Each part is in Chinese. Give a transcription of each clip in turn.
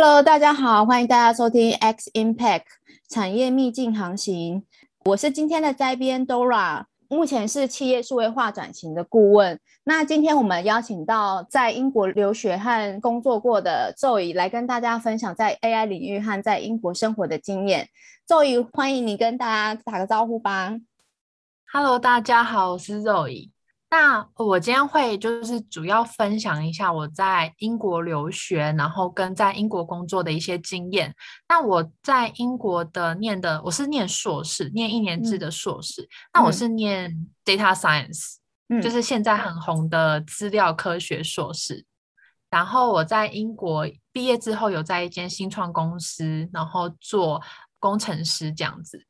Hello，大家好，欢迎大家收听 X Impact 产业秘境航行。我是今天的摘编 Dora，目前是企业数位化转型的顾问。那今天我们邀请到在英国留学和工作过的周怡来跟大家分享在 AI 领域和在英国生活的经验。周怡，欢迎你跟大家打个招呼吧。Hello，大家好，我是周怡。那我今天会就是主要分享一下我在英国留学，然后跟在英国工作的一些经验。那我在英国的念的，我是念硕士，念一年制的硕士。那我是念 data science，就是现在很红的资料科学硕士。然后我在英国毕业之后，有在一间新创公司，然后做工程师这样子。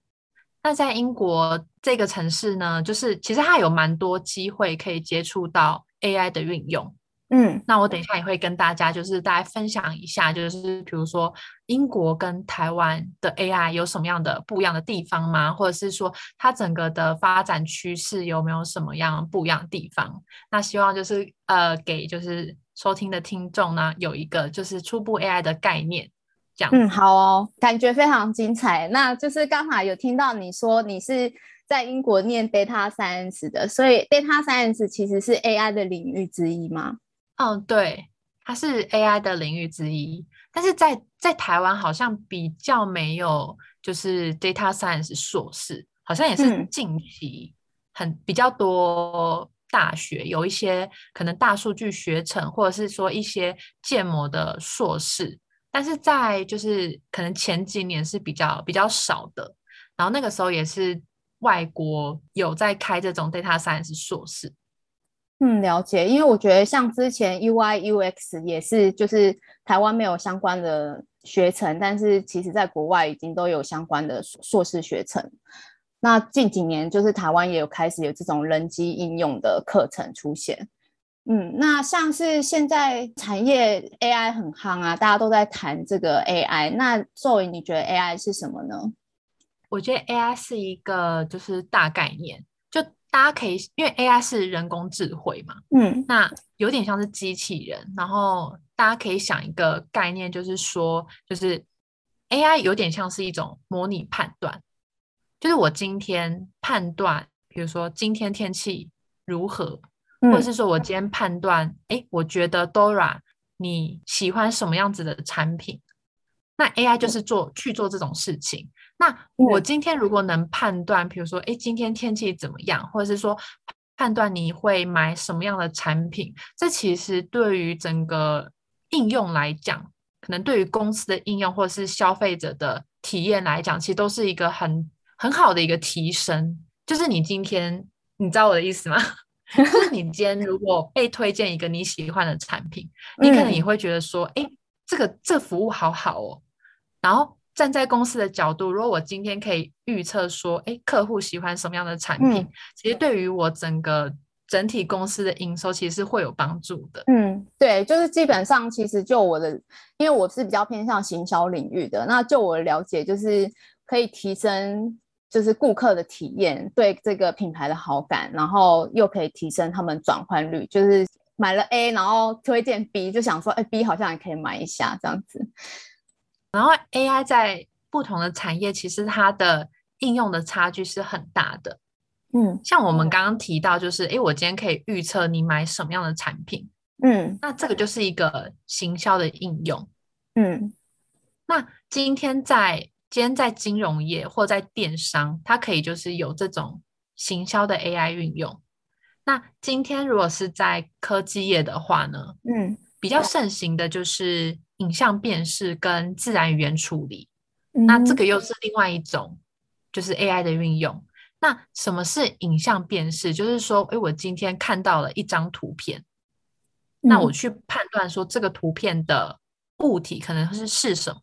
那在英国这个城市呢，就是其实它有蛮多机会可以接触到 AI 的运用。嗯，那我等一下也会跟大家就是大家分享一下，就是比如说英国跟台湾的 AI 有什么样的不一样的地方吗？或者是说它整个的发展趋势有没有什么样不一样的地方？那希望就是呃给就是收听的听众呢有一个就是初步 AI 的概念。嗯，好哦，感觉非常精彩。那就是刚好有听到你说你是在英国念 data science 的，所以 data science 其实是 AI 的领域之一吗？嗯，对，它是 AI 的领域之一。但是在在台湾好像比较没有，就是 data science 硕士，好像也是近期很比较多大学有一些可能大数据学程，或者是说一些建模的硕士。但是在就是可能前几年是比较比较少的，然后那个时候也是外国有在开这种 data science 硕士。嗯，了解，因为我觉得像之前 UI UX 也是，就是台湾没有相关的学程，但是其实在国外已经都有相关的硕士学程。那近几年就是台湾也有开始有这种人机应用的课程出现。嗯，那像是现在产业 AI 很夯啊，大家都在谈这个 AI。那作为你觉得 AI 是什么呢？我觉得 AI 是一个就是大概念，就大家可以因为 AI 是人工智慧嘛，嗯，那有点像是机器人。然后大家可以想一个概念，就是说，就是 AI 有点像是一种模拟判断，就是我今天判断，比如说今天天气如何。或者是说，我今天判断，哎，我觉得 Dora 你喜欢什么样子的产品？那 AI 就是做去做这种事情。那我今天如果能判断，比如说，哎，今天天气怎么样？或者是说，判断你会买什么样的产品？这其实对于整个应用来讲，可能对于公司的应用或者是消费者的体验来讲，其实都是一个很很好的一个提升。就是你今天，你知道我的意思吗？就是你今天如果被推荐一个你喜欢的产品，你可能也会觉得说，哎，这个这服务好好哦。然后站在公司的角度，如果我今天可以预测说，哎，客户喜欢什么样的产品，其实对于我整个整体公司的营收，其实是会有帮助的。嗯，对，就是基本上其实就我的，因为我是比较偏向行销领域的，那就我了解，就是可以提升。就是顾客的体验，对这个品牌的好感，然后又可以提升他们转换率。就是买了 A，然后推荐 B，就想说，哎，B 好像也可以买一下这样子。然后 AI 在不同的产业，其实它的应用的差距是很大的。嗯，像我们刚刚提到，就是哎，我今天可以预测你买什么样的产品。嗯，那这个就是一个行销的应用。嗯，那今天在。今天在金融业或在电商，它可以就是有这种行销的 AI 运用。那今天如果是在科技业的话呢，嗯，比较盛行的就是影像辨识跟自然语言处理。那这个又是另外一种就是 AI 的运用。那什么是影像辨识？就是说，哎，我今天看到了一张图片，那我去判断说这个图片的物体可能是是什么。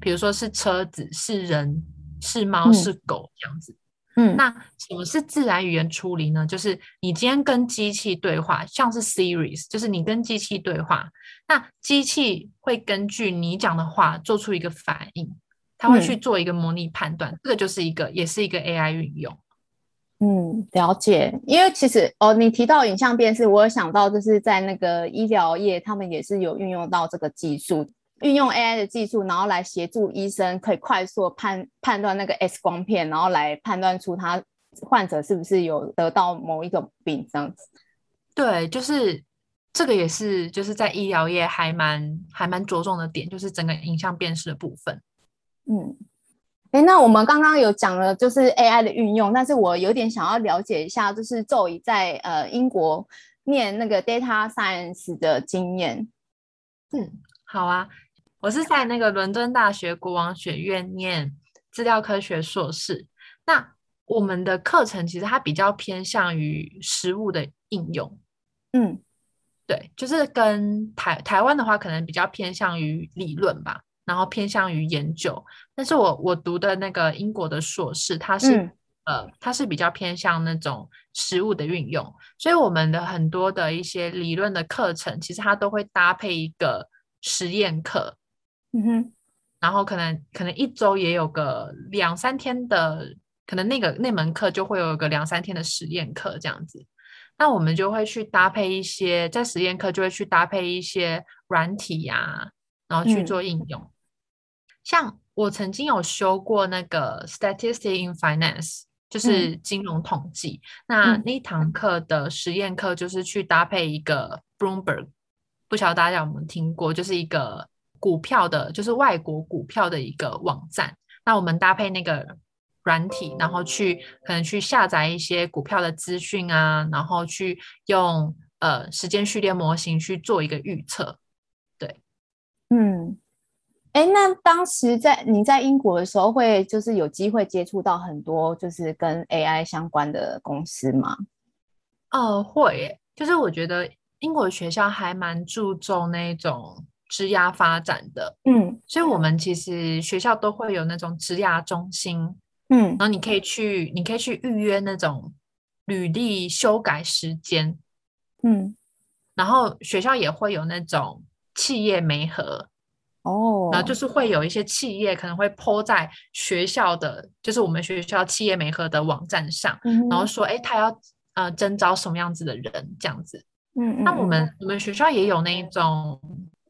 比如说是车子、是人、是猫、是狗这样子。嗯，那什么是自然语言处理呢？就是你今天跟机器对话，像是 Series，就是你跟机器对话，那机器会根据你讲的话做出一个反应，它会去做一个模拟判断，这个就是一个，也是一个 AI 运用。嗯，了解。因为其实哦，你提到影像辨识，我有想到就是在那个医疗业，他们也是有运用到这个技术。运用 AI 的技术，然后来协助医生可以快速判判断那个 X 光片，然后来判断出他患者是不是有得到某一种病这样子。对，就是这个也是就是在医疗业还蛮还蛮着重的点，就是整个影像辨识的部分。嗯，哎，那我们刚刚有讲了就是 AI 的运用，但是我有点想要了解一下，就是周怡在呃英国念那个 data science 的经验。嗯，好啊。我是在那个伦敦大学国王学院念资料科学硕士。那我们的课程其实它比较偏向于实物的应用。嗯，对，就是跟台台湾的话，可能比较偏向于理论吧，然后偏向于研究。但是我我读的那个英国的硕士，它是呃，它是比较偏向那种实物的运用。所以我们的很多的一些理论的课程，其实它都会搭配一个实验课。嗯哼，然后可能可能一周也有个两三天的，可能那个那门课就会有个两三天的实验课这样子。那我们就会去搭配一些，在实验课就会去搭配一些软体呀，然后去做应用。像我曾经有修过那个 Statistics in Finance，就是金融统计。那那堂课的实验课就是去搭配一个 Bloomberg，不晓得大家有没有听过，就是一个。股票的，就是外国股票的一个网站。那我们搭配那个软体，然后去可能去下载一些股票的资讯啊，然后去用呃时间序列模型去做一个预测。对，嗯，哎，那当时在你在英国的时候，会就是有机会接触到很多就是跟 AI 相关的公司吗？呃，会，就是我觉得英国学校还蛮注重那种。职涯发展的，嗯，所以我们其实学校都会有那种职涯中心，嗯，然后你可以去，你可以去预约那种履历修改时间，嗯，然后学校也会有那种企业媒合，哦，然后就是会有一些企业可能会 po 在学校的，就是我们学校企业媒合的网站上，然后说，哎，他要呃征招什么样子的人这样子，嗯，那我们我们学校也有那一种。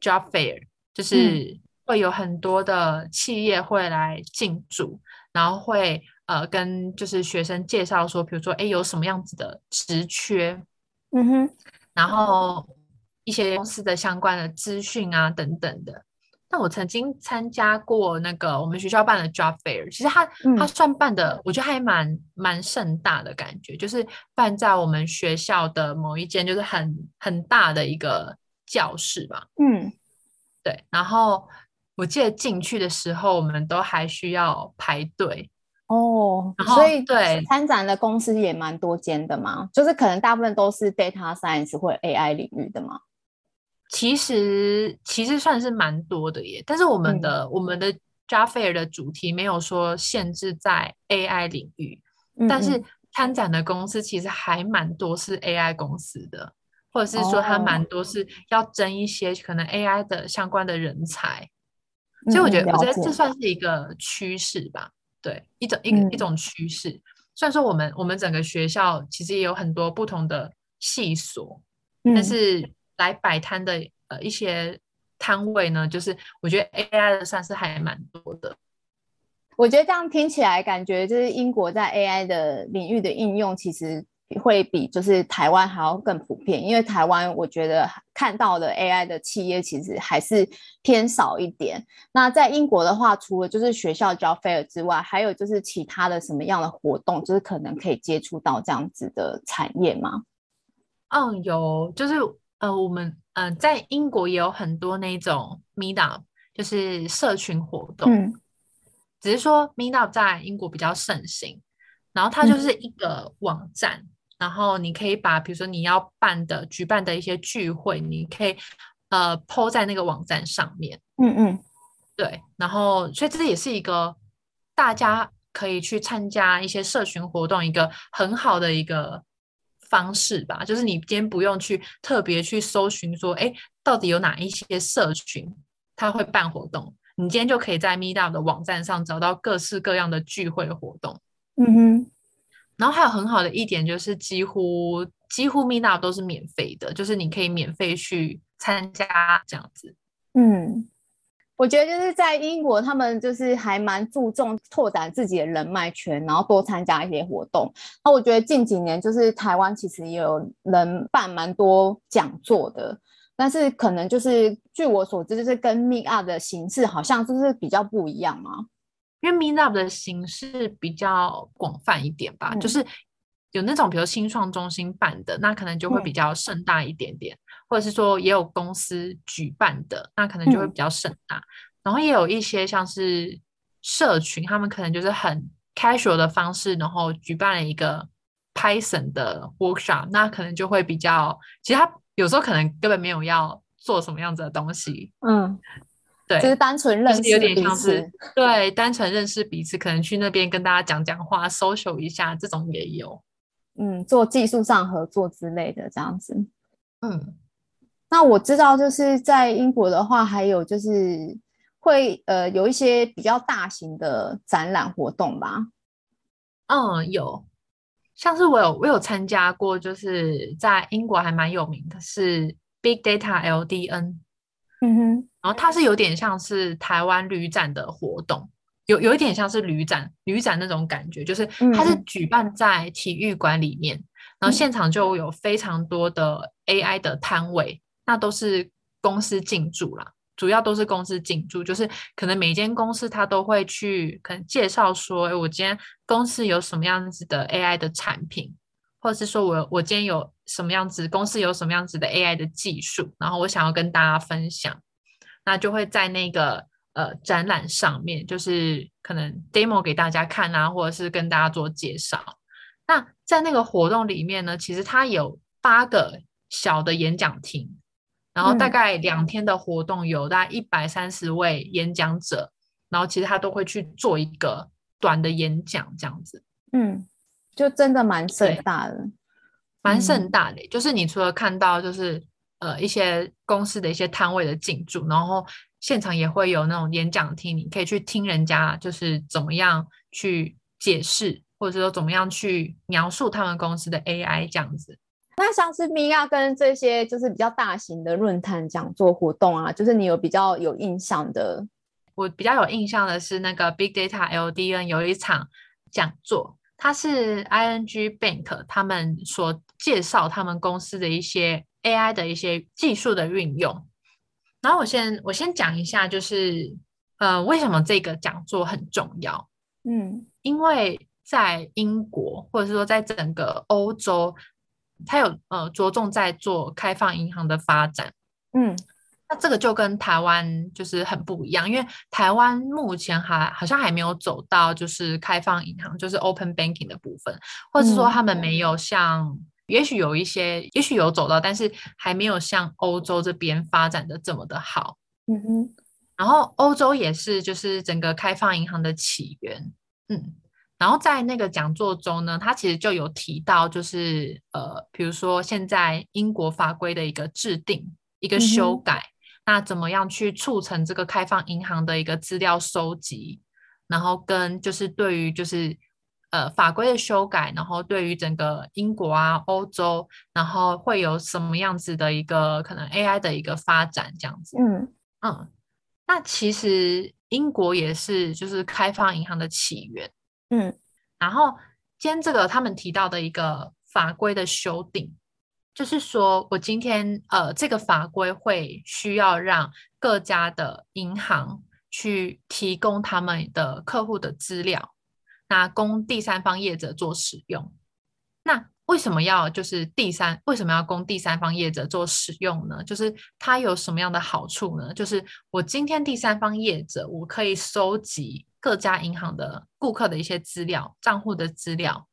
Job fair 就是会有很多的企业会来进驻，然后会呃跟就是学生介绍说，比如说哎有什么样子的职缺，嗯哼，然后一些公司的相关的资讯啊等等的。那我曾经参加过那个我们学校办的 Job fair，其实它它算办的，我觉得还蛮蛮盛大的感觉，就是办在我们学校的某一间就是很很大的一个。教室吧，嗯，对。然后我记得进去的时候，我们都还需要排队哦。然后所以对参展的公司也蛮多间的嘛，就是可能大部分都是 data science 或 AI 领域的嘛。其实其实算是蛮多的耶，但是我们的我们的 Jaffair 的主题没有说限制在 AI 领域，但是参展的公司其实还蛮多是 AI 公司的。或者是说，他蛮多是要争一些可能 AI 的相关的人才，所以我觉得，我觉得这算是一个趋势吧，对，一种一个一种趋势。虽然说我们我们整个学校其实也有很多不同的系所，但是来摆摊的呃一些摊位呢，就是我觉得 AI 的算是还蛮多的。我觉得这样听起来，感觉就是英国在 AI 的领域的应用，其实。会比就是台湾还要更普遍，因为台湾我觉得看到的 AI 的企业其实还是偏少一点。那在英国的话，除了就是学校 job fair 之外，还有就是其他的什么样的活动，就是可能可以接触到这样子的产业吗？嗯，有，就是呃，我们嗯在英国也有很多那种 meetup，就是社群活动。嗯，只是说 meetup 在英国比较盛行，然后它就是一个网站。然后你可以把，比如说你要办的、举办的一些聚会，你可以呃抛在那个网站上面。嗯嗯，对。然后，所以这也是一个大家可以去参加一些社群活动一个很好的一个方式吧。就是你今天不用去特别去搜寻说，哎，到底有哪一些社群他会办活动？你今天就可以在 Meetup 的网站上找到各式各样的聚会活动。嗯哼。然后还有很好的一点就是，几乎几乎 Meetup 都是免费的，就是你可以免费去参加这样子。嗯，我觉得就是在英国，他们就是还蛮注重拓展自己的人脉圈，然后多参加一些活动。那我觉得近几年就是台湾其实也有人办蛮多讲座的，但是可能就是据我所知，就是跟 Meet Up 的形式好像就是比较不一样嘛。因为 Meet Up 的形式比较广泛一点吧，就是有那种比如新创中心办的，那可能就会比较盛大一点点。或者是说也有公司举办的，那可能就会比较盛大。然后也有一些像是社群，他们可能就是很 casual 的方式，然后举办了一个 Python 的 workshop，那可能就会比较，其实他有时候可能根本没有要做什么样子的东西。嗯，对，就是单纯认识，有点像是对，单纯认识彼此，可能去那边跟大家讲讲话，social 一下，这种也有。嗯，做技术上合作之类的这样子。嗯。那我知道，就是在英国的话，还有就是会呃有一些比较大型的展览活动吧。嗯，有，像是我有我有参加过，就是在英国还蛮有名的，是 Big Data LDN。嗯哼，然后它是有点像是台湾旅展的活动，有有一点像是旅展旅展那种感觉，就是它是举办在体育馆里面，然后现场就有非常多的 AI 的摊位。那都是公司进驻啦，主要都是公司进驻，就是可能每间公司它都会去可能介绍说，哎，我今天公司有什么样子的 AI 的产品，或者是说我我今天有什么样子公司有什么样子的 AI 的技术，然后我想要跟大家分享，那就会在那个呃展览上面，就是可能 demo 给大家看啊，或者是跟大家做介绍。那在那个活动里面呢，其实它有八个小的演讲厅。然后大概两天的活动有大概一百三十位演讲者，然后其实他都会去做一个短的演讲这样子。嗯，就真的蛮盛大的，蛮盛大的。就是你除了看到就是呃一些公司的一些摊位的进驻，然后现场也会有那种演讲厅，你可以去听人家就是怎么样去解释，或者说怎么样去描述他们公司的 AI 这样子。那像是米娅跟这些就是比较大型的论坛讲座活动啊，就是你有比较有印象的？我比较有印象的是那个 Big Data LDN 有一场讲座，它是 ING Bank 他们所介绍他们公司的一些 AI 的一些技术的运用。然后我先我先讲一下，就是呃为什么这个讲座很重要？嗯，因为在英国或者是说在整个欧洲。它有呃着重在做开放银行的发展，嗯，那这个就跟台湾就是很不一样，因为台湾目前还好像还没有走到就是开放银行，就是 open banking 的部分，或者是说他们没有像，也许有一些，也许有走到，但是还没有像欧洲这边发展的这么的好，嗯哼，然后欧洲也是就是整个开放银行的起源，嗯。然后在那个讲座中呢，他其实就有提到，就是呃，比如说现在英国法规的一个制定、一个修改，那怎么样去促成这个开放银行的一个资料收集，然后跟就是对于就是呃法规的修改，然后对于整个英国啊、欧洲，然后会有什么样子的一个可能 AI 的一个发展这样子。嗯嗯，那其实英国也是就是开放银行的起源。嗯，然后今天这个他们提到的一个法规的修订，就是说我今天呃这个法规会需要让各家的银行去提供他们的客户的资料，那供第三方业者做使用。那为什么要就是第三为什么要供第三方业者做使用呢？就是它有什么样的好处呢？就是我今天第三方业者我可以收集。各家银行的顾客的一些资料、账户的资料，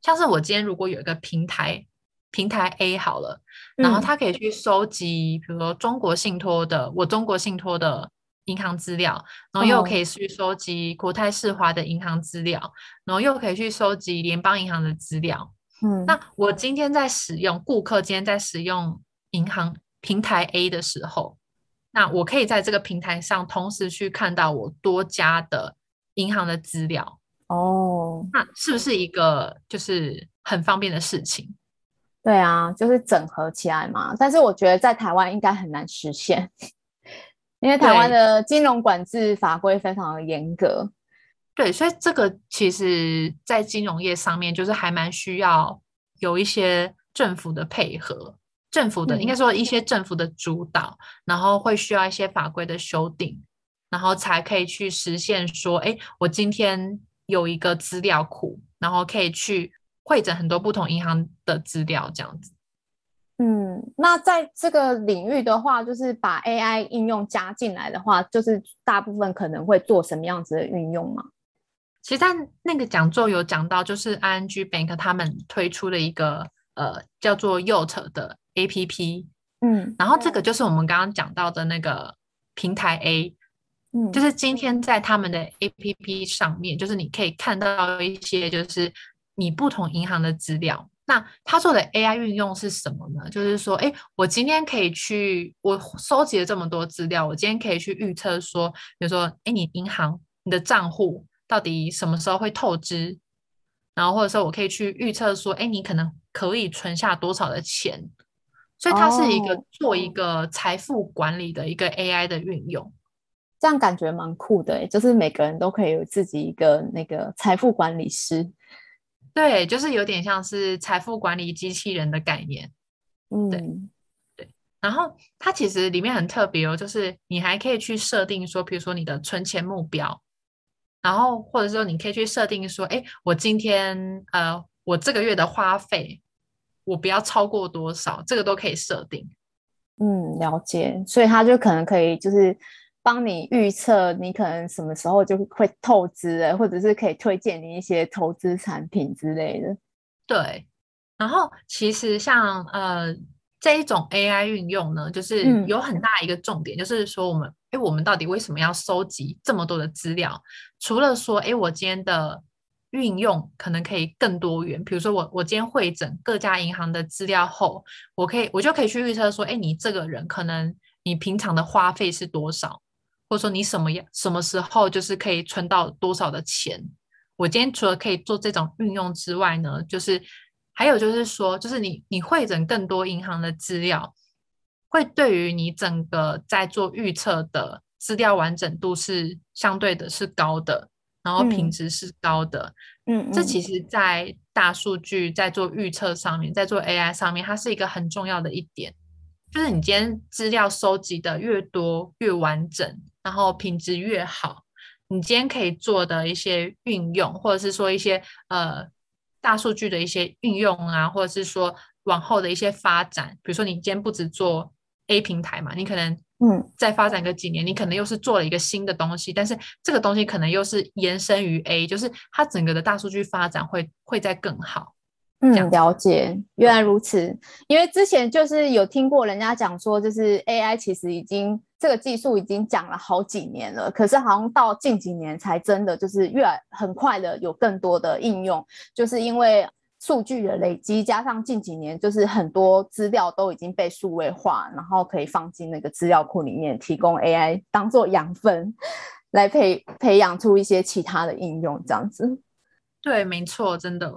像是我今天如果有一个平台，平台 A 好了，然后他可以去收集，比如说中国信托的我中国信托的银行资料，然后又可以去收集国泰世华的银行资料，然后又可以去收集联邦银行的资料。嗯，那我今天在使用顾客今天在使用银行平台 A 的时候，那我可以在这个平台上同时去看到我多家的。银行的资料哦，那是不是一个就是很方便的事情？对啊，就是整合起来嘛。但是我觉得在台湾应该很难实现。因为台湾的金融管制法规非常的严格。对，所以这个其实，在金融业上面，就是还蛮需要有一些政府的配合，政府的应该说一些政府的主导，然后会需要一些法规的修订，然后才可以去实现说，哎，我今天有一个资料库，然后可以去会诊很多不同银行的资料，这样子。嗯，那在这个领域的话，就是把 AI 应用加进来的话，就是大部分可能会做什么样子的运用吗？其实，在那个讲座有讲到，就是 ING Bank 他们推出了一个呃叫做 Yacht 的 APP，嗯，然后这个就是我们刚刚讲到的那个平台 A，嗯，就是今天在他们的 APP 上面，就是你可以看到一些就是你不同银行的资料。那他做的 AI 运用是什么呢？就是说，哎，我今天可以去，我收集了这么多资料，我今天可以去预测说，比如说，哎，你银行你的账户。到底什么时候会透支？然后或者说，我可以去预测说，哎，你可能可以存下多少的钱？所以它是一个做一个财富管理的一个 AI 的运用，这样感觉蛮酷的。就是每个人都可以有自己一个那个财富管理师，对，就是有点像是财富管理机器人的概念。嗯，对对。然后它其实里面很特别哦，就是你还可以去设定说，比如说你的存钱目标。然后，或者说，你可以去设定说，哎，我今天，呃，我这个月的花费，我不要超过多少，这个都可以设定。嗯，了解。所以它就可能可以，就是帮你预测你可能什么时候就会透支，或者是可以推荐你一些投资产品之类的。对。然后，其实像呃这一种 AI 运用呢，就是有很大一个重点，就是说我们。哎，我们到底为什么要收集这么多的资料？除了说，哎，我今天的运用可能可以更多元。比如说，我我今天会诊各家银行的资料后，我可以我就可以去预测说，哎，你这个人可能你平常的花费是多少，或者说你什么样什么时候就是可以存到多少的钱。我今天除了可以做这种运用之外呢，就是还有就是说，就是你你会诊更多银行的资料。会对于你整个在做预测的资料完整度是相对的是高的，然后品质是高的。嗯，这其实，在大数据在做预测上面，在做 AI 上面，它是一个很重要的一点，就是你今天资料收集的越多越完整，然后品质越好，你今天可以做的一些运用，或者是说一些呃大数据的一些运用啊，或者是说往后的一些发展，比如说你今天不止做。A 平台嘛，你可能嗯再发展个几年，你可能又是做了一个新的东西，但是这个东西可能又是延伸于 A，就是它整个的大数据发展会会在更好。嗯，了解，原来如此。因为之前就是有听过人家讲说，就是 AI 其实已经这个技术已经讲了好几年了，可是好像到近几年才真的就是越来很快的有更多的应用，就是因为。数据的累积，加上近几年就是很多资料都已经被数位化，然后可以放进那个资料库里面，提供 AI 当做养分，来培培养出一些其他的应用，这样子。对，没错，真的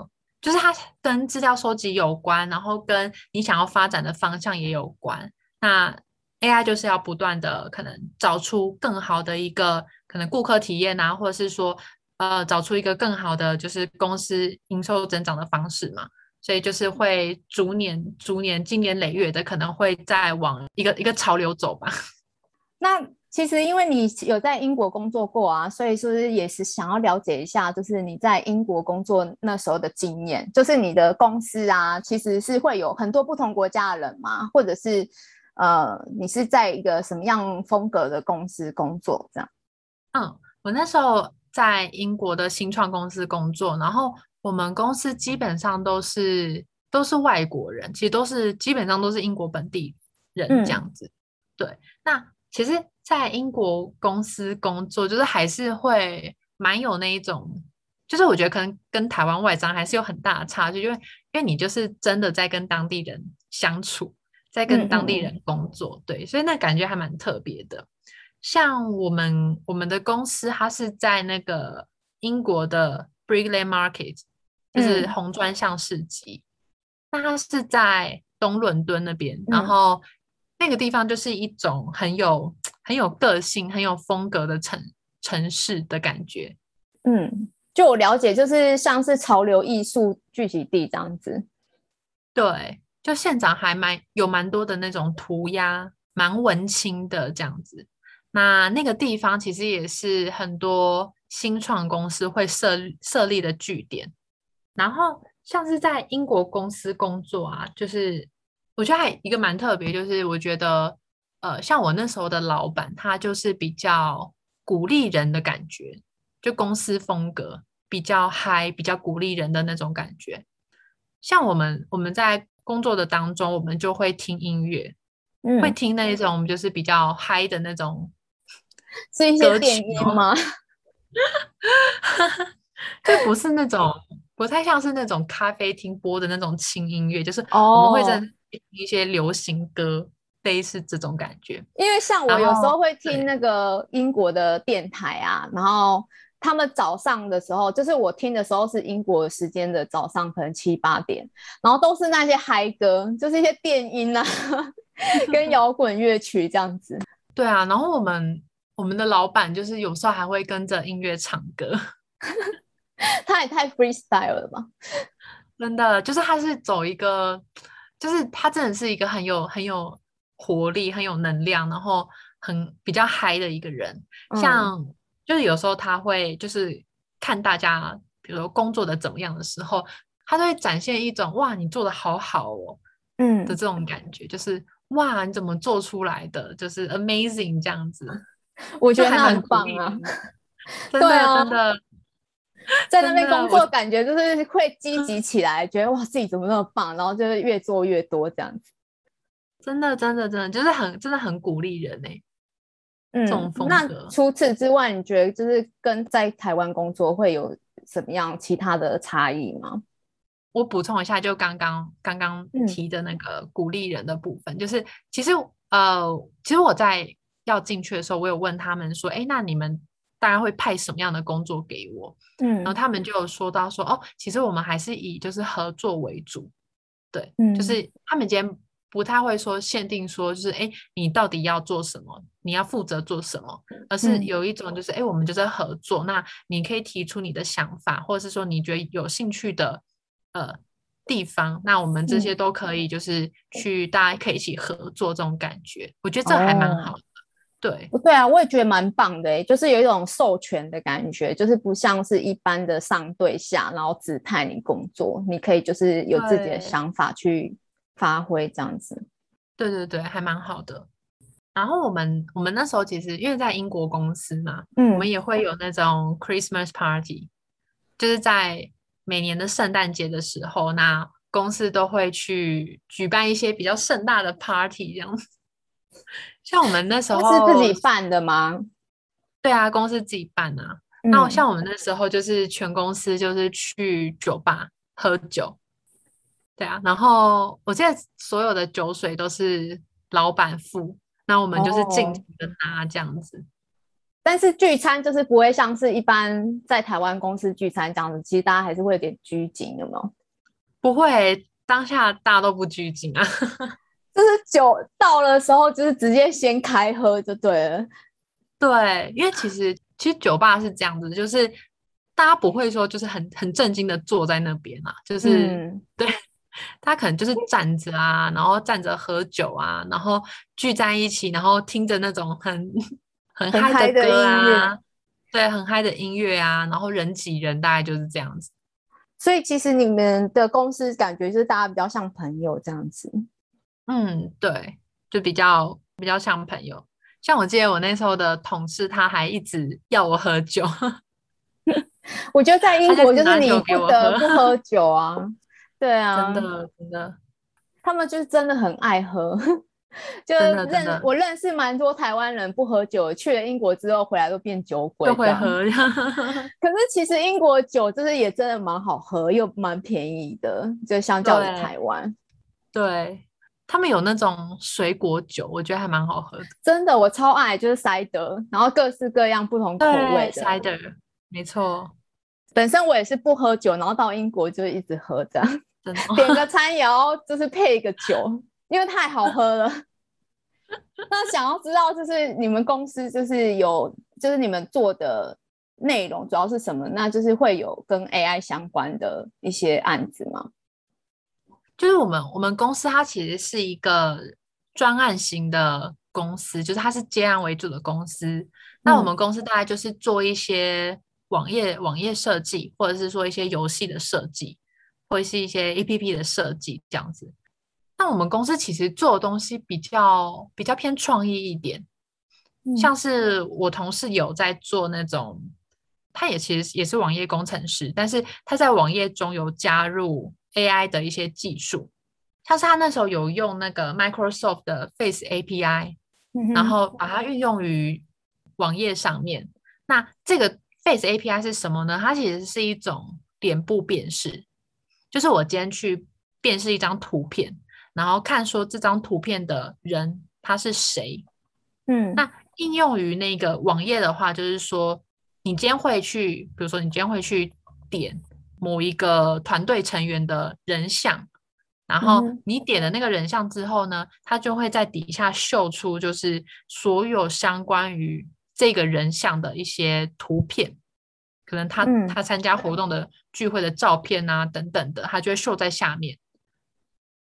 就是它跟资料收集有关，然后跟你想要发展的方向也有关。那 AI 就是要不断的可能找出更好的一个可能顾客体验啊，或者是说。呃，找出一个更好的就是公司营收增长的方式嘛，所以就是会逐年、逐年、经年累月的，可能会再往一个一个潮流走吧。那其实因为你有在英国工作过啊，所以是不是也是想要了解一下，就是你在英国工作那时候的经验？就是你的公司啊，其实是会有很多不同国家的人吗？或者是呃，你是在一个什么样风格的公司工作？这样？嗯，我那时候。在英国的新创公司工作，然后我们公司基本上都是都是外国人，其实都是基本上都是英国本地人这样子。对，那其实，在英国公司工作，就是还是会蛮有那一种，就是我觉得可能跟台湾外商还是有很大的差距，因为因为你就是真的在跟当地人相处，在跟当地人工作，对，所以那感觉还蛮特别的。像我们我们的公司，它是在那个英国的 Brickland Market，就是红砖巷市集。那它是在东伦敦那边，然后那个地方就是一种很有很有个性、很有风格的城城市的感觉。嗯，就我了解，就是像是潮流艺术聚集地这样子。对，就现场还蛮有蛮多的那种涂鸦，蛮文青的这样子。那那个地方其实也是很多新创公司会设设立的据点。然后像是在英国公司工作啊，就是我觉得还一个蛮特别，就是我觉得呃，像我那时候的老板，他就是比较鼓励人的感觉，就公司风格比较嗨，比较鼓励人的那种感觉。像我们我们在工作的当中，我们就会听音乐，会听那种就是比较嗨的那种。是一些电音吗？这不是那种，不太像是那种咖啡厅播的那种轻音乐，就是我们会在听一些流行歌，类似这种感觉。因为像我有时候会听那个英国的电台啊，然后他们早上的时候，就是我听的时候是英国时间的早上，可能七八点，然后都是那些嗨歌，就是一些电音啊，跟摇滚乐曲这样子。对啊，然后我们。我们的老板就是有时候还会跟着音乐唱歌，他也太 freestyle 了吧！真的，就是他是走一个，就是他真的是一个很有很有活力、很有能量，然后很比较嗨的一个人。像就是有时候他会就是看大家，比如说工作的怎么样的时候，他都会展现一种哇，你做的好好哦，嗯的这种感觉，就是哇，你怎么做出来的，就是 amazing 这样子。我觉得很棒啊！真的真的，在那边工作，感觉就是会积极起来，觉得哇自己怎么那么棒，然后就是越做越多这样子。真的真的真的，就是很真的很鼓励人哎。嗯，那除此之外，你觉得就是跟在台湾工作会有什么样其他的差异吗？我补充一下，就刚刚刚刚提的那个鼓励人的部分，就是其实呃，其实我在。要进去的时候，我有问他们说：“哎，那你们大家会派什么样的工作给我？”嗯，然后他们就有说到说：“哦，其实我们还是以就是合作为主，对，就是他们今天不太会说限定说就是哎，你到底要做什么，你要负责做什么，而是有一种就是哎，我们就在合作，那你可以提出你的想法，或者是说你觉得有兴趣的呃地方，那我们这些都可以就是去大家可以一起合作这种感觉，我觉得这还蛮好。”对，对啊，我也觉得蛮棒的就是有一种授权的感觉，就是不像是一般的上对下，然后指派你工作，你可以就是有自己的想法去发挥这样子。对对对，还蛮好的。然后我们我们那时候其实因为在英国公司嘛，嗯，我们也会有那种 Christmas party，就是在每年的圣诞节的时候，那公司都会去举办一些比较盛大的 party 这样子。像我们那时候是自己办的吗？对啊，公司自己办啊。那像我们那时候就是全公司就是去酒吧喝酒，对啊。然后我记得所有的酒水都是老板付，那我们就是尽情的拿这样子。但是聚餐就是不会像是一般在台湾公司聚餐这样子，其实大家还是会有点拘谨，有没有？不会，当下大家都不拘谨啊。就是酒到了时候，就是直接先开喝就对了。对，因为其实 其实酒吧是这样子，就是大家不会说就是很很震惊的坐在那边啊，就是 对，他可能就是站着啊，然后站着喝酒啊，然后聚在一起，然后听着那种很 很嗨的歌啊，对，很嗨的音乐啊，然后人挤人，大概就是这样子。所以其实你们的公司感觉就是大家比较像朋友这样子。嗯，对，就比较比较像朋友。像我记得我那时候的同事，他还一直要我喝酒。我觉得在英国就是你不得不喝酒啊，对啊，真的真的，他们就是真的很爱喝。就认我认识蛮多台湾人不喝酒，去了英国之后回来都变酒鬼，都会喝。可是其实英国酒就是也真的蛮好喝，又蛮便宜的，就相较于台湾。对。他们有那种水果酒，我觉得还蛮好喝的。真的，我超爱，就是塞德，然后各式各样不同口味的塞德，没错。本身我也是不喝酒，然后到英国就一直喝这样，点个餐也要就是配一个酒，因为太好喝了。那想要知道，就是你们公司就是有，就是你们做的内容主要是什么？那就是会有跟 AI 相关的一些案子吗？就是我们我们公司它其实是一个专案型的公司，就是它是接案为主的公司。那我们公司大概就是做一些网页网页设计，或者是说一些游戏的设计，或者是一些 APP 的设计这样子。那我们公司其实做的东西比较比较偏创意一点，像是我同事有在做那种，他也其实也是网页工程师，但是他在网页中有加入 AI 的一些技术，像是他那时候有用那个 Microsoft 的 Face API，然后把它运用于网页上面。那这个 Face API 是什么呢？它其实是一种脸部辨识，就是我今天去辨识一张图片。然后看说这张图片的人他是谁，嗯，那应用于那个网页的话，就是说你今天会去，比如说你今天会去点某一个团队成员的人像，然后你点了那个人像之后呢，它就会在底下秀出就是所有相关于这个人像的一些图片，可能他他参加活动的聚会的照片啊等等的，它就会秀在下面。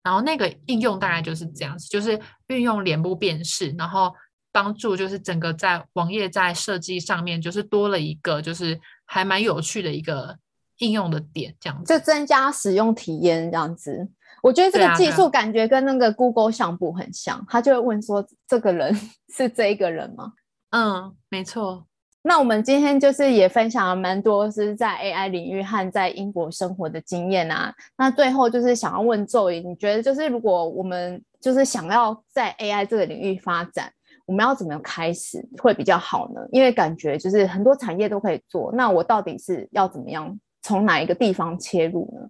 然后那个应用大概就是这样子，就是运用脸部辨识，然后帮助就是整个在网页在设计上面，就是多了一个就是还蛮有趣的一个应用的点，这样子就增加使用体验这样子。我觉得这个技术感觉跟那个 Google 相簿很像，他就会问说：“这个人 是这一个人吗？”嗯，没错。那我们今天就是也分享了蛮多是在 AI 领域和在英国生活的经验啊。那最后就是想要问周颖，你觉得就是如果我们就是想要在 AI 这个领域发展，我们要怎么开始会比较好呢？因为感觉就是很多产业都可以做，那我到底是要怎么样从哪一个地方切入呢？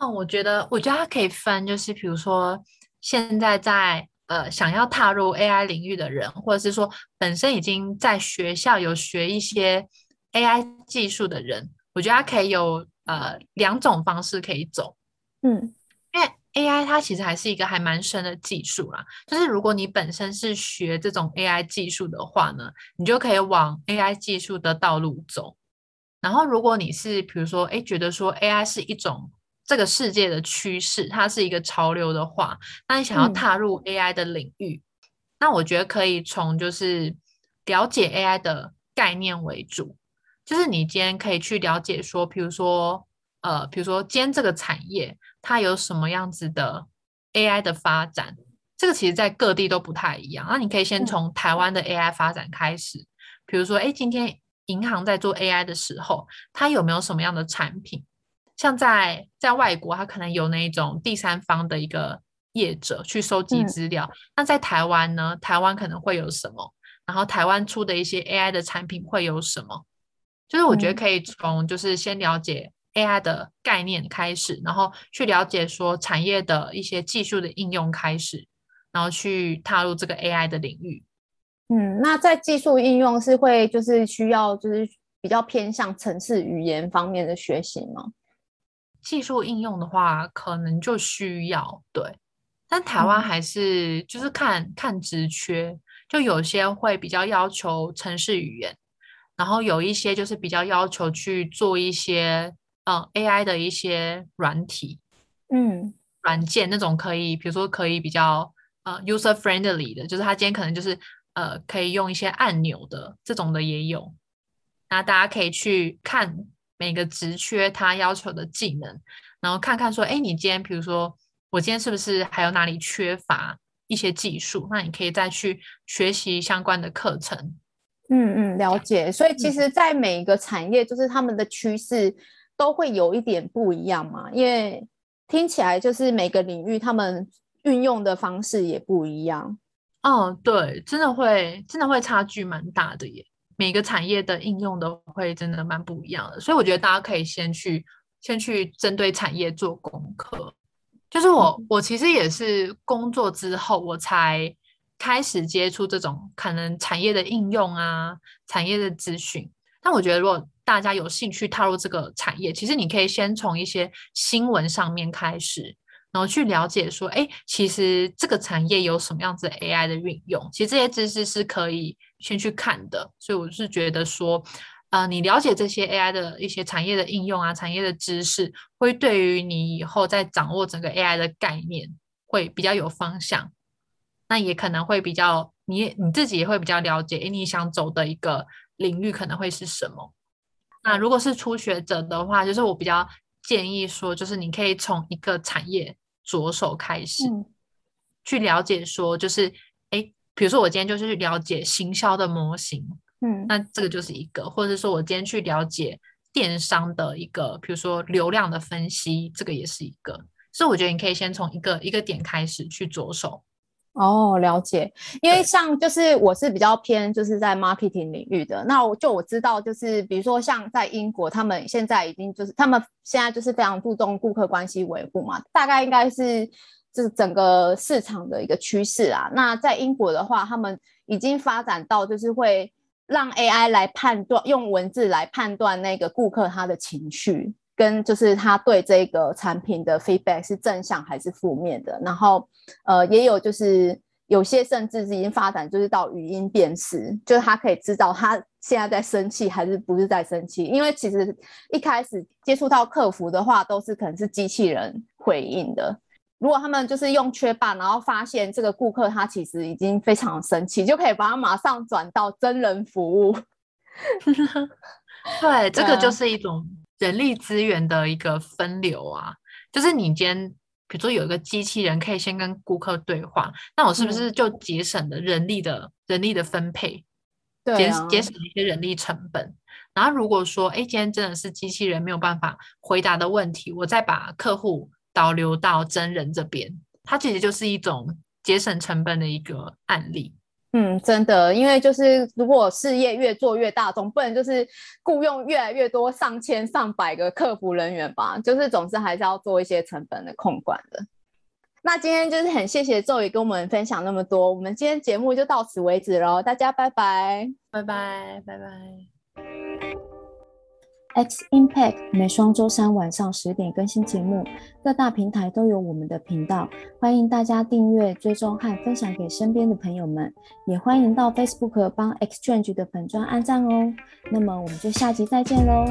嗯，我觉得我觉得它可以分，就是比如说现在在。呃，想要踏入 AI 领域的人，或者是说本身已经在学校有学一些 AI 技术的人，我觉得它可以有呃两种方式可以走。嗯，因为 AI 它其实还是一个还蛮深的技术啦。就是如果你本身是学这种 AI 技术的话呢，你就可以往 AI 技术的道路走。然后如果你是比如说，哎，觉得说 AI 是一种。这个世界的趋势，它是一个潮流的话，那你想要踏入 AI 的领域，那我觉得可以从就是了解 AI 的概念为主，就是你今天可以去了解说，比如说呃，比如说今天这个产业它有什么样子的 AI 的发展，这个其实在各地都不太一样。那你可以先从台湾的 AI 发展开始，比如说，哎，今天银行在做 AI 的时候，它有没有什么样的产品？像在在外国，它可能有那种第三方的一个业者去收集资料。那在台湾呢？台湾可能会有什么？然后台湾出的一些 AI 的产品会有什么？就是我觉得可以从就是先了解 AI 的概念开始，然后去了解说产业的一些技术的应用开始，然后去踏入这个 AI 的领域。嗯，那在技术应用是会就是需要就是比较偏向城市语言方面的学习吗？技术应用的话，可能就需要对，但台湾还是就是看看职缺，就有些会比较要求城市语言，然后有一些就是比较要求去做一些嗯 AI 的一些软体，嗯，软件那种可以，比如说可以比较呃 user friendly 的，就是他今天可能就是呃可以用一些按钮的这种的也有，那大家可以去看。每个职缺他要求的技能，然后看看说，哎，你今天比如说，我今天是不是还有哪里缺乏一些技术？那你可以再去学习相关的课程。嗯嗯，了解。所以其实，在每一个产业，就是他们的趋势都会有一点不一样嘛。因为听起来就是每个领域他们运用的方式也不一样。哦，对，真的会，真的会差距蛮大的耶。每个产业的应用都会真的蛮不一样的，所以我觉得大家可以先去先去针对产业做功课。就是我我其实也是工作之后我才开始接触这种可能产业的应用啊，产业的资讯。但我觉得如果大家有兴趣踏入这个产业，其实你可以先从一些新闻上面开始，然后去了解说，哎，其实这个产业有什么样子 AI 的运用，其实这些知识是可以先去看的。所以我是觉得说，呃，你了解这些 AI 的一些产业的应用啊，产业的知识，会对于你以后在掌握整个 AI 的概念会比较有方向。那也可能会比较，你你自己也会比较了解，哎，你想走的一个领域可能会是什么。那如果是初学者的话，就是我比较。建议说，就是你可以从一个产业着手开始，去了解说，就是哎，比如说我今天就是去了解行销的模型，嗯，那这个就是一个，或者是说我今天去了解电商的一个，比如说流量的分析，这个也是一个。所以我觉得你可以先从一个一个点开始去着手。哦，了解。因为像就是我是比较偏就是在 marketing 领域的，那我就我知道就是比如说像在英国，他们现在已经就是他们现在就是非常注重顾客关系维护嘛，大概应该是就是整个市场的一个趋势啊。那在英国的话，他们已经发展到就是会让 AI 来判断，用文字来判断那个顾客他的情绪。跟就是他对这个产品的 feedback 是正向还是负面的，然后呃也有就是有些甚至是已经发展就是到语音辨识，就是他可以知道他现在在生气还是不是在生气，因为其实一开始接触到客服的话都是可能是机器人回应的，如果他们就是用缺霸，然后发现这个顾客他其实已经非常生气，就可以把他马上转到真人服务。对，这个就是一种。人力资源的一个分流啊，就是你今天比如说有一个机器人可以先跟顾客对话，那我是不是就节省了人力的人力的分配，节节省一些人力成本？然后如果说哎，今天真的是机器人没有办法回答的问题，我再把客户导流到真人这边，它其实就是一种节省成本的一个案例。嗯，真的，因为就是如果事业越做越大，总不能就是雇佣越来越多上千上百个客服人员吧？就是总是还是要做一些成本的控管的。那今天就是很谢谢周宇跟我们分享那么多，我们今天节目就到此为止喽，大家拜拜，拜拜，拜拜。X Impact 每双周三晚上十点更新节目，各大平台都有我们的频道，欢迎大家订阅、追踪和分享给身边的朋友们，也欢迎到 Facebook 帮 Xchange 的粉砖按赞哦。那么我们就下集再见喽。